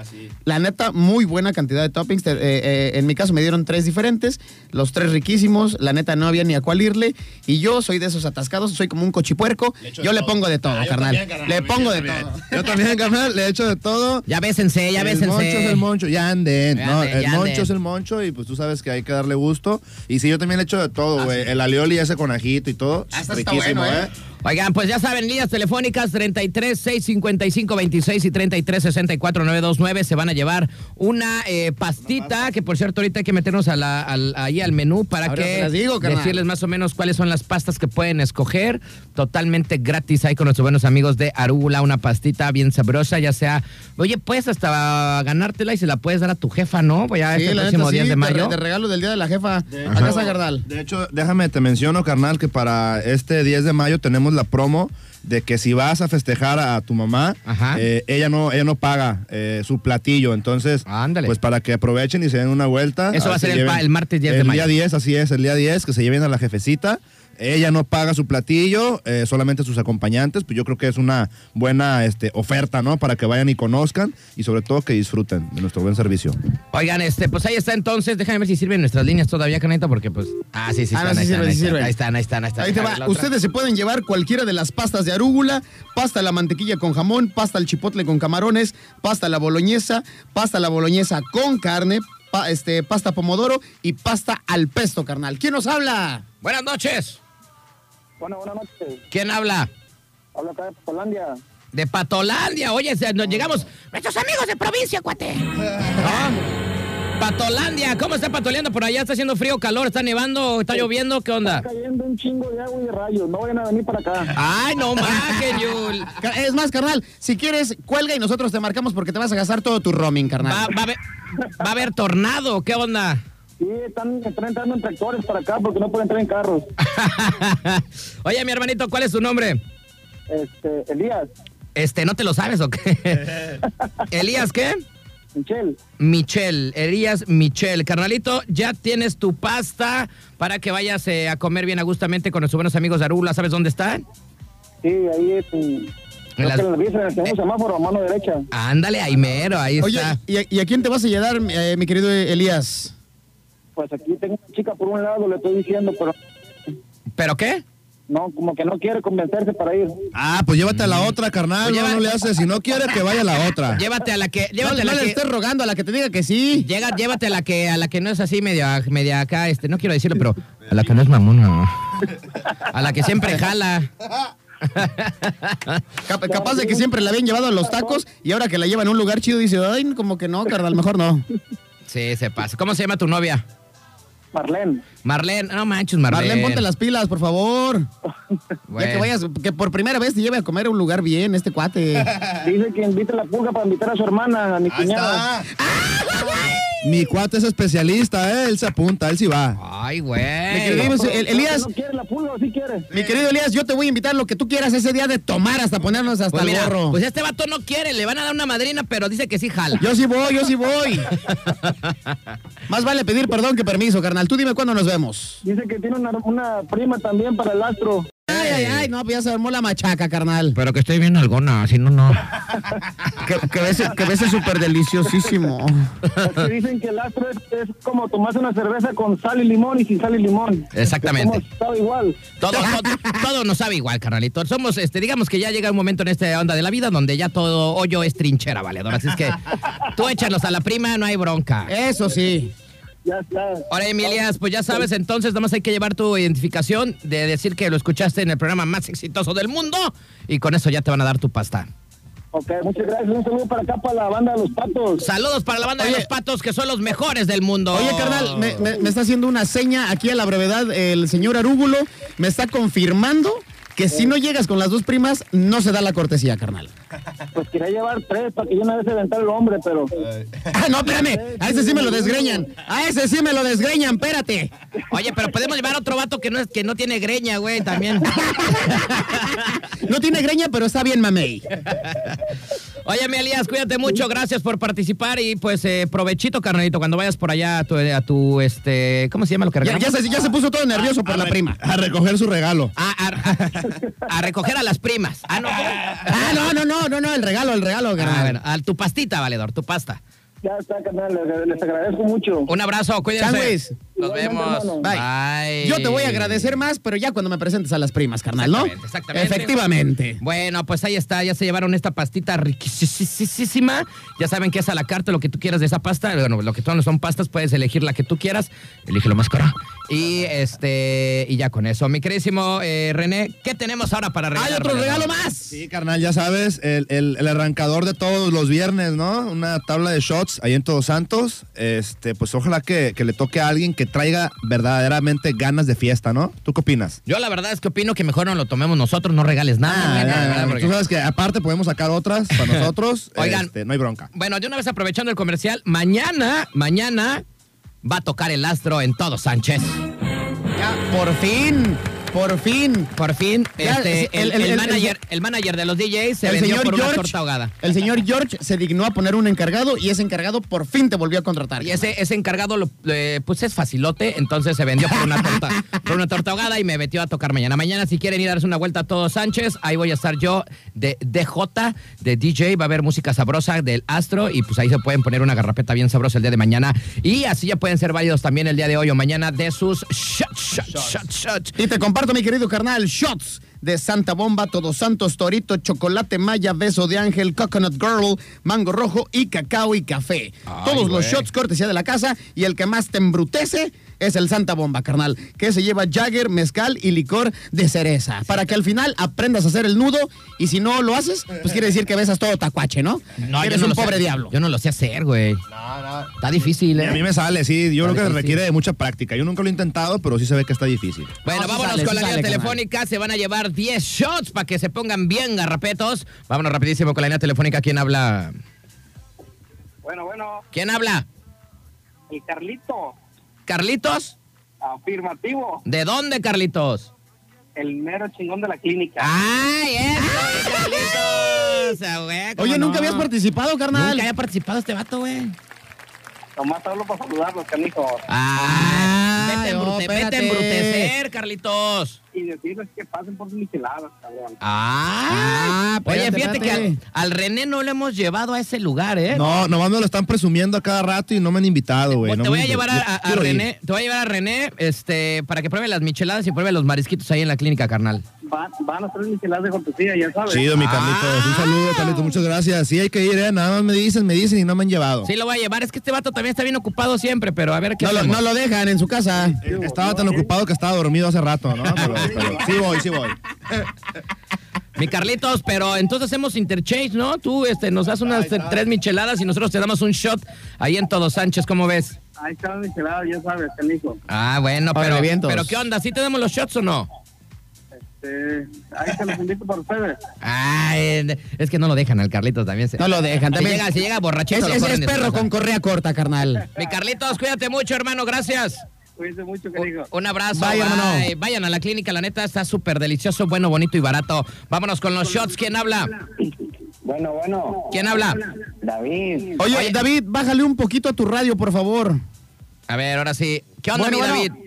la neta, muy buena cantidad de toppings. Te- eh, eh, en mi caso me dieron tres diferentes, los tres riquísimos, la neta no había ni a cuál irle. Y yo soy de esos atascados, soy como un cochipuerco, yo le pongo de todo, carnal. Le pongo de todo. Yo también, carnal, le he hecho de todo. Ya bésense, ya el bésense. moncho es el moncho, ya anden, ¿no? El moncho es el moncho y pues tú sabes que hay que darle gusto. Y sí, yo también le he hecho de todo, güey. El alioli ese con ajito y todo. Ah, está- está riquísimo, bueno, ¿eh? Oigan, pues ya saben, líneas telefónicas 33 655 26 y 33 64 929 se van a llevar una eh, pastita que por cierto ahorita hay que meternos a la, al- ahí al menú para Ahora que te digo, carnal. decirles más o menos cuáles son las pastas que pueden escoger totalmente gratis ahí con nuestros buenos amigos de Arúgula, una pastita bien sabrosa, ya sea, oye, puedes hasta ganártela y se la puedes dar a tu jefa, ¿no? Pues ya Sí, este próximo neta, 10 sí, de te mayo. De regalo del día de la jefa. De A casa, Gardal. De hecho, déjame, te menciono, carnal, que para este 10 de mayo tenemos la promo de que si vas a festejar a tu mamá, eh, ella no ella no paga eh, su platillo. Entonces, Ándale. pues para que aprovechen y se den una vuelta. Eso va a se ser el el martes 10 de el mayo. día 10, así es, el día 10, que se lleven a la jefecita. Ella no paga su platillo, eh, solamente sus acompañantes. Pues yo creo que es una buena este, oferta, ¿no? Para que vayan y conozcan y sobre todo que disfruten de nuestro buen servicio. Oigan, este, pues ahí está entonces, déjame ver si sirven nuestras líneas todavía, Caneta, porque pues. Ah, sí, sí, Ah, no, sí ahí, están, sirven, ahí, están, ahí están, ahí están, ahí están. Ahí te Déjame va. Ustedes se pueden llevar cualquiera de las pastas de arúgula, pasta a la mantequilla con jamón, pasta al chipotle con camarones, pasta a la boloñesa, pasta a la boloñesa con carne, pa- este, pasta pomodoro y pasta al pesto, carnal. ¿Quién nos habla? Buenas noches. Bueno, buenas noches. ¿Quién habla? Habla acá de Polandia. De Patolandia. Oye, nos llegamos. Nuestros amigos de provincia, cuate. ¿No? Patolandia. ¿Cómo está patoleando por allá? ¿Está haciendo frío, calor? ¿Está nevando? ¿Está lloviendo? ¿Qué onda? Está cayendo un chingo de agua y de rayos. No vayan a venir para acá. Ay, no más, que Yul. Ca- Es más, carnal, si quieres, cuelga y nosotros te marcamos porque te vas a gastar todo tu roaming, carnal. Va, va a haber, va a haber tornado. ¿Qué onda? Sí, están, están entrando en tractores para acá porque no pueden entrar en carros. Oye, mi hermanito, ¿cuál es tu nombre? Este, Elías, Este, ¿no te lo sabes o qué? ¿Elías qué? Michelle, Michelle, Elías Michelle. Carnalito, ya tienes tu pasta para que vayas eh, a comer bien a gustamente con nuestros buenos amigos de Arula. ¿Sabes dónde están? sí, ahí es. En, creo las- que en el en el segundo semáforo a mano derecha. Ándale, ahí mero, ahí Oye, está. ¿y a, y a quién te vas a llevar, eh, mi querido Elías? Pues aquí tengo una chica por un lado, le estoy diciendo, pero ¿Pero qué? no, como que no quiere convencerse para ir. Ah, pues llévate a la otra, carnal. Pues no, lleva- no le haces. Si no quiere, que vaya a la otra. Llévate a la que, No, llévate le- a no la le que, estés rogando a la que te diga que sí. llega, llévate a la que, a la que no es así media, media acá, este, no quiero decirlo, pero a la que no es mamona. A la que siempre jala. Cap- capaz de que siempre la habían llevado a los tacos y ahora que la llevan a un lugar chido dice, ay, como que no, carnal, mejor no. Sí, se pasa. ¿Cómo se llama tu novia? Marlene, Marlene, no manches, Marlene. Marlene, ponte las pilas, por favor. Ya que vayas, que por primera vez te lleve a comer a un lugar bien, este cuate. dice que invite a la pulga para invitar a su hermana, a mi Ahí cuñada. Mi cuate es especialista, ¿eh? Él se apunta, él sí va. Ay, Mi güey. querido el- Elías, ¿No quiere la pulga sí quiere? mi querido Elías, yo te voy a invitar lo que tú quieras ese día de tomar hasta ponernos hasta Pues el mira, gorro. pues este vato no quiere, le van a dar una madrina, pero dice que sí jala. Yo sí voy, yo sí voy. Más vale pedir perdón que permiso, carnal. Tú dime cuándo nos vemos. Dice que tiene una, una prima también para el astro. Ay, ay, ay, no, pues ya se armó la machaca, carnal. Pero que estoy bien alguna, si no, no. Que, que ves, que ves es súper deliciosísimo. Es que dicen que el astro es, es como tomarse una cerveza con sal y limón y sin sal y limón. Exactamente. Somos- sabe igual. Todo, todo, todo nos sabe igual, carnalito. Somos, este, digamos que ya llega un momento en esta onda de la vida donde ya todo hoyo es trinchera, valedor. Así es que tú échalos a la prima, no hay bronca. Eso sí. Ya está. Ahora, Emilias, pues ya sabes, entonces nada más hay que llevar tu identificación de decir que lo escuchaste en el programa más exitoso del mundo y con eso ya te van a dar tu pasta. Ok, muchas gracias. Un saludo para acá, para la banda de los patos. Saludos para la banda de los patos que son los mejores del mundo. Oye, carnal, me, me- me está haciendo una seña aquí a la brevedad el señor Arúgulo. Me está confirmando que si no llegas con las dos primas, no se da la cortesía, carnal. Pues quería llevar tres para que yo una vez aventar el hombre, pero. Ah, no, espérame. A ese sí me lo desgreñan. A ese sí me lo desgreñan, espérate. Oye, pero podemos llevar otro vato que no es que no tiene greña, güey, también. No tiene greña, pero está bien, mamey. Oye, mi Elías, cuídate mucho, gracias por participar y pues eh, provechito, carnalito, cuando vayas por allá a tu, a tu, este, ¿cómo se llama lo que Ya, ya se, ya se puso todo nervioso por la prima. A recoger su regalo. A, a- a recoger a las primas. Ah, no. Ah, no, no, no, no, no, el regalo, el regalo, Ah, bueno, a tu pastita, valedor, tu pasta. Ya está, carnal. Les, agradezco mucho. Un abrazo, cuídense. Nos vemos. hermano. Bye. Yo te voy a agradecer más, pero ya cuando me presentes a las primas, carnal, ¿no? Exactamente, exactamente. Efectivamente. Bueno, pues ahí está, ya se llevaron esta pastita riquísima. Ya saben que es a la carta lo que tú quieras de esa pasta. Bueno, lo que todos son pastas, puedes elegir la que tú quieras. Elige lo más caro Y este y ya con eso. Mi queridísimo eh, René, ¿qué tenemos ahora para regalar? ¡Hay otro regalo más! Sí, carnal, ya sabes, el, el- el arrancador de todos los viernes, ¿no? Una tabla de shots ahí en Todos Santos. Este, pues ojalá que, que le toque a alguien que traiga verdaderamente ganas de fiesta, ¿no? ¿Tú qué opinas? Yo la verdad es que opino que mejor no lo tomemos nosotros, no regales nada. Ah, nada, porque- Tú sabes que aparte podemos sacar otras para nosotros. Oigan. este, no hay bronca. Bueno, de una vez aprovechando el comercial, mañana, mañana va a tocar el astro en todo Sánchez. Ya, por fin, por fin. Por fin, Ya, este, el- manager, el manager de los DJs se el vendió señor por una George, torta ahogada. el señor George se dignó a poner un encargado y ese encargado por fin te volvió a contratar. Y ese, ese encargado, lo- eh, pues es facilote, entonces se vendió por una torta, por una torta ahogada y me metió a tocar mañana. Mañana, si quieren ir a darse una vuelta a todos Sánchez, ahí voy a estar yo de DJ, de DJ, va a haber música sabrosa del Astro y pues ahí se pueden poner una garrapeta bien sabrosa el día de mañana. Y así ya pueden ser válidos también el día de hoy o mañana de sus shots, shots, shots, shots. Y te comparto, mi querido carnal, shots de Santa Bomba, Todos Santos, Torito, Chocolate Maya, Beso de Ángel, Coconut Girl, Mango Rojo y Cacao y Café. Todos los shots cortesía de la casa y el que más te embrutece es el Santa Bomba, carnal, que se lleva Jagger, mezcal y licor de cereza. Para que al final aprendas a hacer el nudo y si no lo haces, pues quiere decir que besas todo tacuache, ¿no? No, Eres yo no un lo sé- pobre diablo. Yo no lo sé hacer, güey. No, no. Está difícil, Y a mí ¿eh? me sale, sí. Yo creo que requiere de mucha práctica. Yo nunca lo he intentado, pero sí se ve que está difícil. Bueno, No, sí vámonos sale, con la línea telefónica. Se van a llevar 10 shots para que se pongan bien garrapetos. Vámonos rapidísimo con la línea telefónica. ¿Quién habla? Bueno, bueno, ¿Quién habla? el Carlito, ¿Carlitos? afirmativo, ¿De dónde, Carlitos? el mero chingón de la clínica. ¡Ay, eso, Carlitos! Ah, güey, ¿cómo Oye, ¿nunca no? habías participado, carnal? Nunca había participado este vato, güey. Nomás hablo para saludarlos, canijo. Ah, Vete, a no, embrute- vete a espérate. embrutecer, Carlitos. Y decirles que pasen por sus micheladas, cabrón. Ah, Ah, oye, fíjate que al, al René no lo hemos llevado a ese lugar, ¿eh? No, nomás me lo están presumiendo a cada rato y no me han invitado, güey. Te No voy me- a llevar a, a- a quiero ir. René, te voy a llevar a René, este, para que pruebe las micheladas y pruebe los marisquitos ahí en la clínica, carnal. Van, van a hacer micheladas de cortesía, ya sabes. Chido, mi Ah. Carlitos. Un saludo, Carlitos. Muchas gracias. Sí, hay que ir, ¿eh? Nada más me dicen, me dicen y no me han llevado. Sí, lo voy a llevar. Es que este vato también está bien ocupado siempre, pero a ver qué No lo, no lo dejan en su casa. Estaba tan ocupado que estaba dormido hace rato, ¿no? Pero, pero sí voy, sí voy. Mi Carlitos, pero entonces hacemos interchange, ¿no? Tú este, nos das unas tres micheladas y nosotros te damos un shot ahí en Todo Sánchez, ¿cómo ves? Ahí están las micheladas, ya sabes, canijo. Ah, bueno, pero, vientos. pero ¿qué onda? ¿Sí te damos los shots o no? Este, ahí se los invito para ustedes. Ay, es que no lo dejan al Carlitos también. se- No lo dejan. Si También. llega, si llega borrachito, Es, lo es- perro con correa corta, carnal. Mi Carlitos, cuídate mucho, hermano, gracias. Cuídense mucho, Un, canijo. un abrazo. Bye, hermano. bye. Vayan a la clínica, la neta está súper delicioso, bueno, bonito y barato. Vámonos con los shots. ¿Quién habla? Bueno, bueno. ¿Quién habla? David. Oye, Oye. David, bájale un poquito a tu radio, por favor. A ver, ahora sí. ¿Qué onda, Bueno, mi. David? Bueno,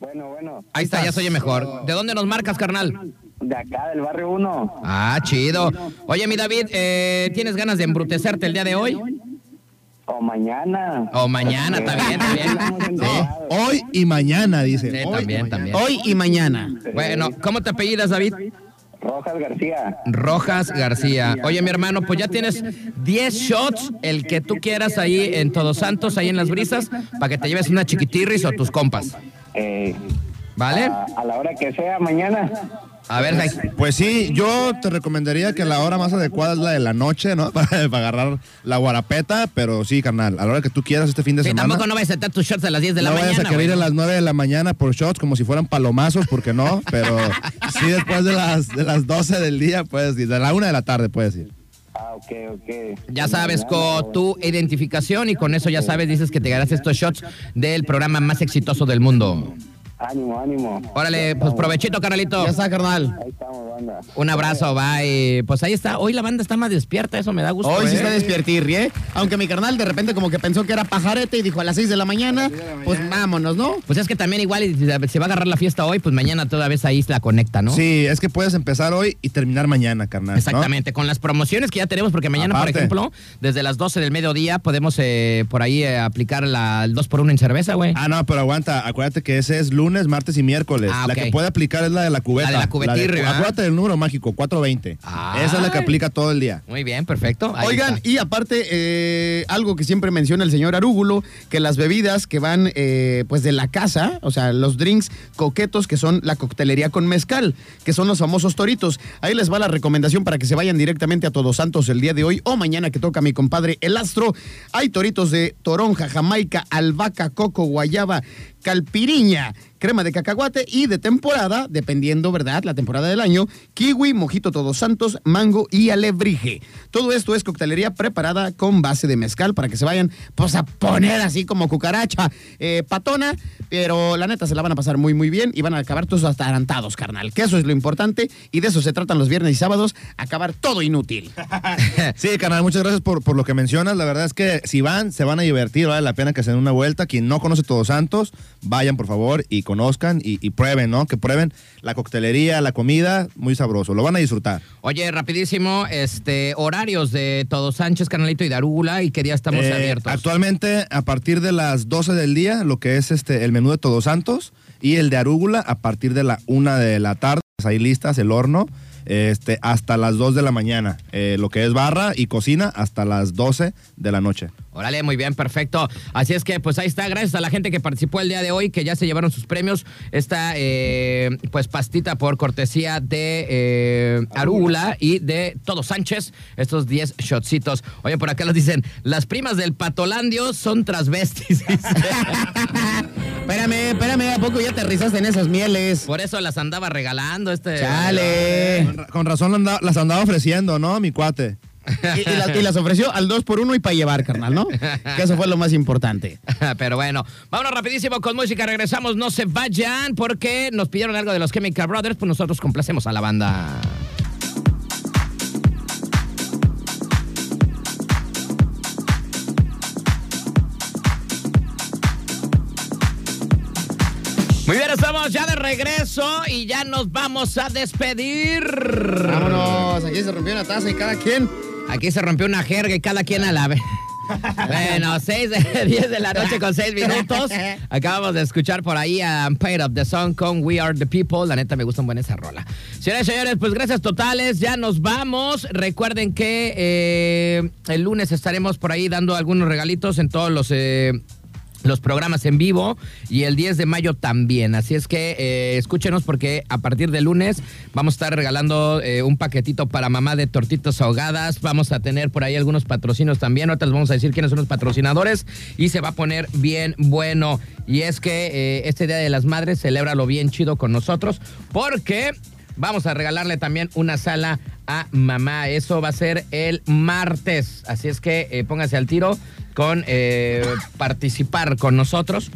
bueno. Ahí está, ya se oye mejor. ¿De dónde nos marcas, carnal? De acá, del barrio 1. Ah, chido. Oye, mi David, eh, ¿tienes ganas de embrutecerte el día de hoy? O mañana. O mañana, está bien, está bien. Sí, Hoy y mañana, dice. sí, Hoy y también, mañana. también. Hoy y mañana. Bueno, ¿cómo te apellidas, David? Rojas García. Rojas García. Oye, mi hermano, pues ya tienes 10 shots, el que tú quieras ahí en Todos Santos, ahí en Las Brisas, para que te lleves una chiquitirris o tus compas. Eh, ¿Vale? a, a la hora que sea, mañana. A ver, Pues sí, yo te recomendaría que la hora más adecuada es la de la noche, ¿no? Para, para agarrar la guarapeta, pero sí, carnal, a la hora que tú quieras este fin de sí, semana. tampoco no vayas a sentar tus shots a las 10 de la no vayas mañana. a querer ir a las 9 de la mañana por shots como si fueran palomazos, porque no, pero sí después de las, de las 12 del día puedes ir, de la 1 de la tarde puedes ir. Ah, ok, ok. Ya sabes, con tu identificación y con eso ya sabes, dices que te ganaste estos shots del programa más exitoso del mundo. Ánimo, ánimo. Órale, pues provechito, carnalito. Ya está, carnal. Ahí estamos, banda. Un abrazo, bye. Pues ahí está. Hoy la banda está más despierta, eso me da gusto. Hoy sí ¿eh? está despiertirri, ¿eh? Aunque mi carnal de repente como que pensó que era pajarete y dijo a las 6 de la mañana, pues vámonos, ¿no? Pues es que también igual y si se va a agarrar la fiesta hoy, pues mañana toda vez ahí la conecta, ¿no? Sí, es que puedes empezar hoy y terminar mañana, carnal. ¿no? Exactamente, con las promociones que ya tenemos, porque mañana, Aparte. por ejemplo, desde las 12 del mediodía podemos eh, por ahí eh, aplicar la, el 2 por 1 en cerveza, güey. Ah, no, pero aguanta, acuérdate que ese es lunes lunes, martes y miércoles. Ah, La que puede aplicar es la de la cubeta. La de la cubetirri. Acuérdate del número mágico, 420. Esa es la que aplica todo el día. Muy bien, perfecto. Ahí Oigan, está. y aparte, eh, algo que siempre menciona el señor Arúgulo, que las bebidas que van eh, pues de la casa, o sea, los drinks coquetos que son la coctelería con mezcal, que son los famosos toritos. Ahí les va la recomendación para que se vayan directamente a Todos Santos el día de hoy o mañana que toca mi compadre El Astro. Hay toritos de toronja, jamaica, albahaca, coco, guayaba, calpiriña, crema de cacahuate y de temporada, dependiendo, ¿verdad? La temporada del año, kiwi, mojito todos santos, mango y alebrije. Todo esto es coctelería preparada con base de mezcal para que se vayan pues a poner así como cucaracha eh, patona, pero la neta se la van a pasar muy muy bien y van a acabar todos atarantados, carnal. Que eso es lo importante y de eso se tratan los viernes y sábados, acabar todo inútil. Sí, carnal, muchas gracias por, por lo que mencionas. La verdad es que si van, se van a divertir, vale la pena que se den una vuelta. Quien no conoce Todos Santos, vayan por favor y conozcan y, y prueben, ¿no? Que prueben la coctelería, la comida, muy sabroso. Lo van a disfrutar. Oye, rapidísimo, este, horarios de Todos Sánchez, Canalito y Darúgula y qué día estamos Eh, abiertos. Actualmente, a partir de las 12 del día, lo que es este el menú de Todos Santos y el de Arúgula a partir de la 1 de la tarde. Ahí listas, el horno. Este, hasta las 2 de la mañana. Eh, lo que es barra y cocina hasta las 12 de la noche. Órale, muy bien, perfecto. Así es que, pues ahí está. Gracias a la gente que participó el día de hoy, que ya se llevaron sus premios. Esta, eh, pues, pastita por cortesía de eh, Arúgula y de Todo Sánchez. Estos 10 shotcitos. Oye, por acá nos dicen, las primas del Patolandio son transvestis. espérame, espérame, ¿a poco ya te rizaste en esas mieles? por eso las andaba regalando este... Chale. Con, ra- con razón las andaba ofreciendo, ¿no? Mi cuate. Y, y las, y las ofreció al 2 por 1 y para llevar, carnal, ¿no? Que eso fue lo más importante. Pero bueno, vámonos rapidísimo con música. Regresamos, no se vayan porque nos pidieron algo de los Chemical Brothers, pues nosotros complacemos a la banda. Muy bien, estamos ya de regreso y ya nos vamos a despedir. Vámonos, aquí se rompió una taza y cada quien. Aquí se rompió una jerga y cada quien a la vez. Bueno, 6 de 10 de la noche con 6 minutos. Acabamos de escuchar por ahí a Paid of the Song con We Are the People. La neta me gusta un buen esa rola. Señores, señores, pues gracias totales. Ya nos vamos. Recuerden que eh, el lunes estaremos por ahí dando algunos regalitos en todos los. eh, los programas en vivo y el 10 de mayo también. Así es que eh, escúchenos porque a partir de lunes vamos a estar regalando eh, un paquetito para mamá de tortitas ahogadas. Vamos a tener por ahí algunos patrocinios también. Ahorita les vamos a decir quiénes son los patrocinadores y se va a poner bien bueno. Y es que eh, este Día de las Madres, celébralo bien chido con nosotros porque vamos a regalarle también una sala a mamá. Eso va a ser el martes. Así es que eh, póngase al tiro con eh, participar con nosotros.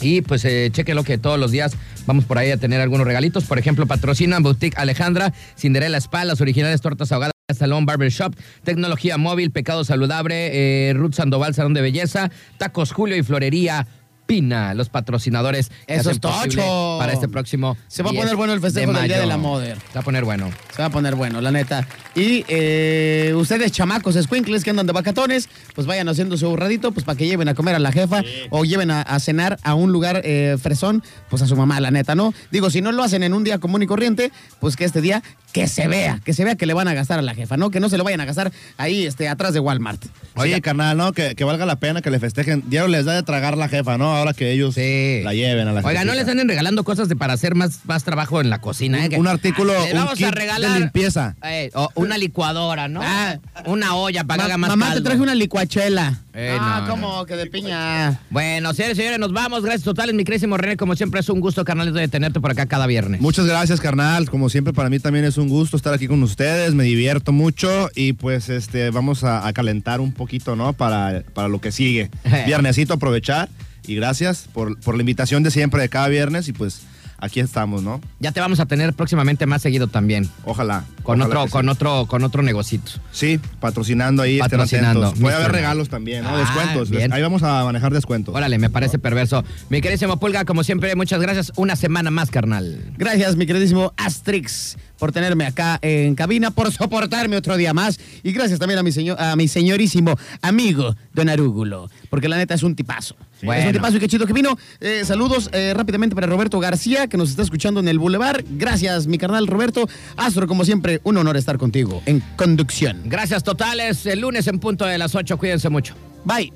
Y pues eh, chequenlo que todos los días vamos por ahí a tener algunos regalitos. Por ejemplo, patrocinan Boutique Alejandra, Cinderella Spa, las originales tortas ahogadas. Salón Barbershop, Tecnología Móvil, Pecado Saludable, eh, Ruth Sandoval, Salón de Belleza, Tacos Julio y Florería Pina, los patrocinadores. Eso es tocho. Para este próximo. Se va a 10 poner bueno el festejo del Día mayo. de la Mother. Se va a poner bueno. Se va a poner bueno, la neta. Y eh, ustedes, chamacos, squinkles que andan de vacatones, pues vayan haciendo su ahorradito, pues para que lleven a comer a la jefa o lleven a, a cenar a un lugar eh, fresón, pues a su mamá, la neta, ¿no? Digo, si no lo hacen en un día común y corriente, pues que este día que se vea, que se vea que le van a gastar a la jefa, ¿no? Que no se lo vayan a gastar ahí este, atrás de Walmart. Oye, carnal, ¿no? Que, que valga la pena que le festejen. Diario les da de tragar la jefa, ¿no? Ahora que ellos Sí. la lleven a la Oiga, no les anden regalando cosas de para hacer más, más trabajo en la cocina. ¿eh? Un- artículo, Ah, un kit a de limpieza. eh, o una licuadora, ¿no? Ah. una olla para que haga más mamá, te traje una licuachela. Eh, ah, no, no. ¿cómo? Que de piña. Bueno, señores, señores, nos vamos. Gracias totales, mi querísimo René. Como siempre, es un gusto, carnal, de tenerte por acá cada viernes. Muchas gracias, carnal. Como siempre, para mí también es un gusto estar aquí con ustedes. Me divierto mucho y pues este vamos a, a calentar un poquito, ¿no? Para, para lo que sigue. Viernesito, aprovechar. Y gracias por, por la invitación de siempre, de cada viernes. Y pues aquí estamos, ¿no? Ya te vamos a tener próximamente más seguido también. Ojalá. con Ojalá otro, con sí. otro, con otro negocito. Sí, patrocinando ahí, estén Patrocinando, atentos. Puede haber regalos también, ¿no? Ah, descuentos. bien. Ahí vamos a manejar descuentos. Órale, me parece perverso. Mi queridísimo Pulga, como siempre, muchas gracias. Una semana más, carnal. Gracias, mi queridísimo Astrix, por tenerme acá en cabina, por soportarme otro día más. Y gracias también a mi, señor, a mi señorísimo amigo, Don Arúgulo, porque la neta es un tipazo. Es Bueno. un tipazo y qué chido que vino. Eh, saludos eh, rápidamente para Roberto García, que nos está escuchando en el Boulevard. Gracias, mi carnal Roberto. Astro, como siempre, un honor estar contigo en conducción. Gracias totales. El lunes en punto de las 8. Cuídense mucho. Bye.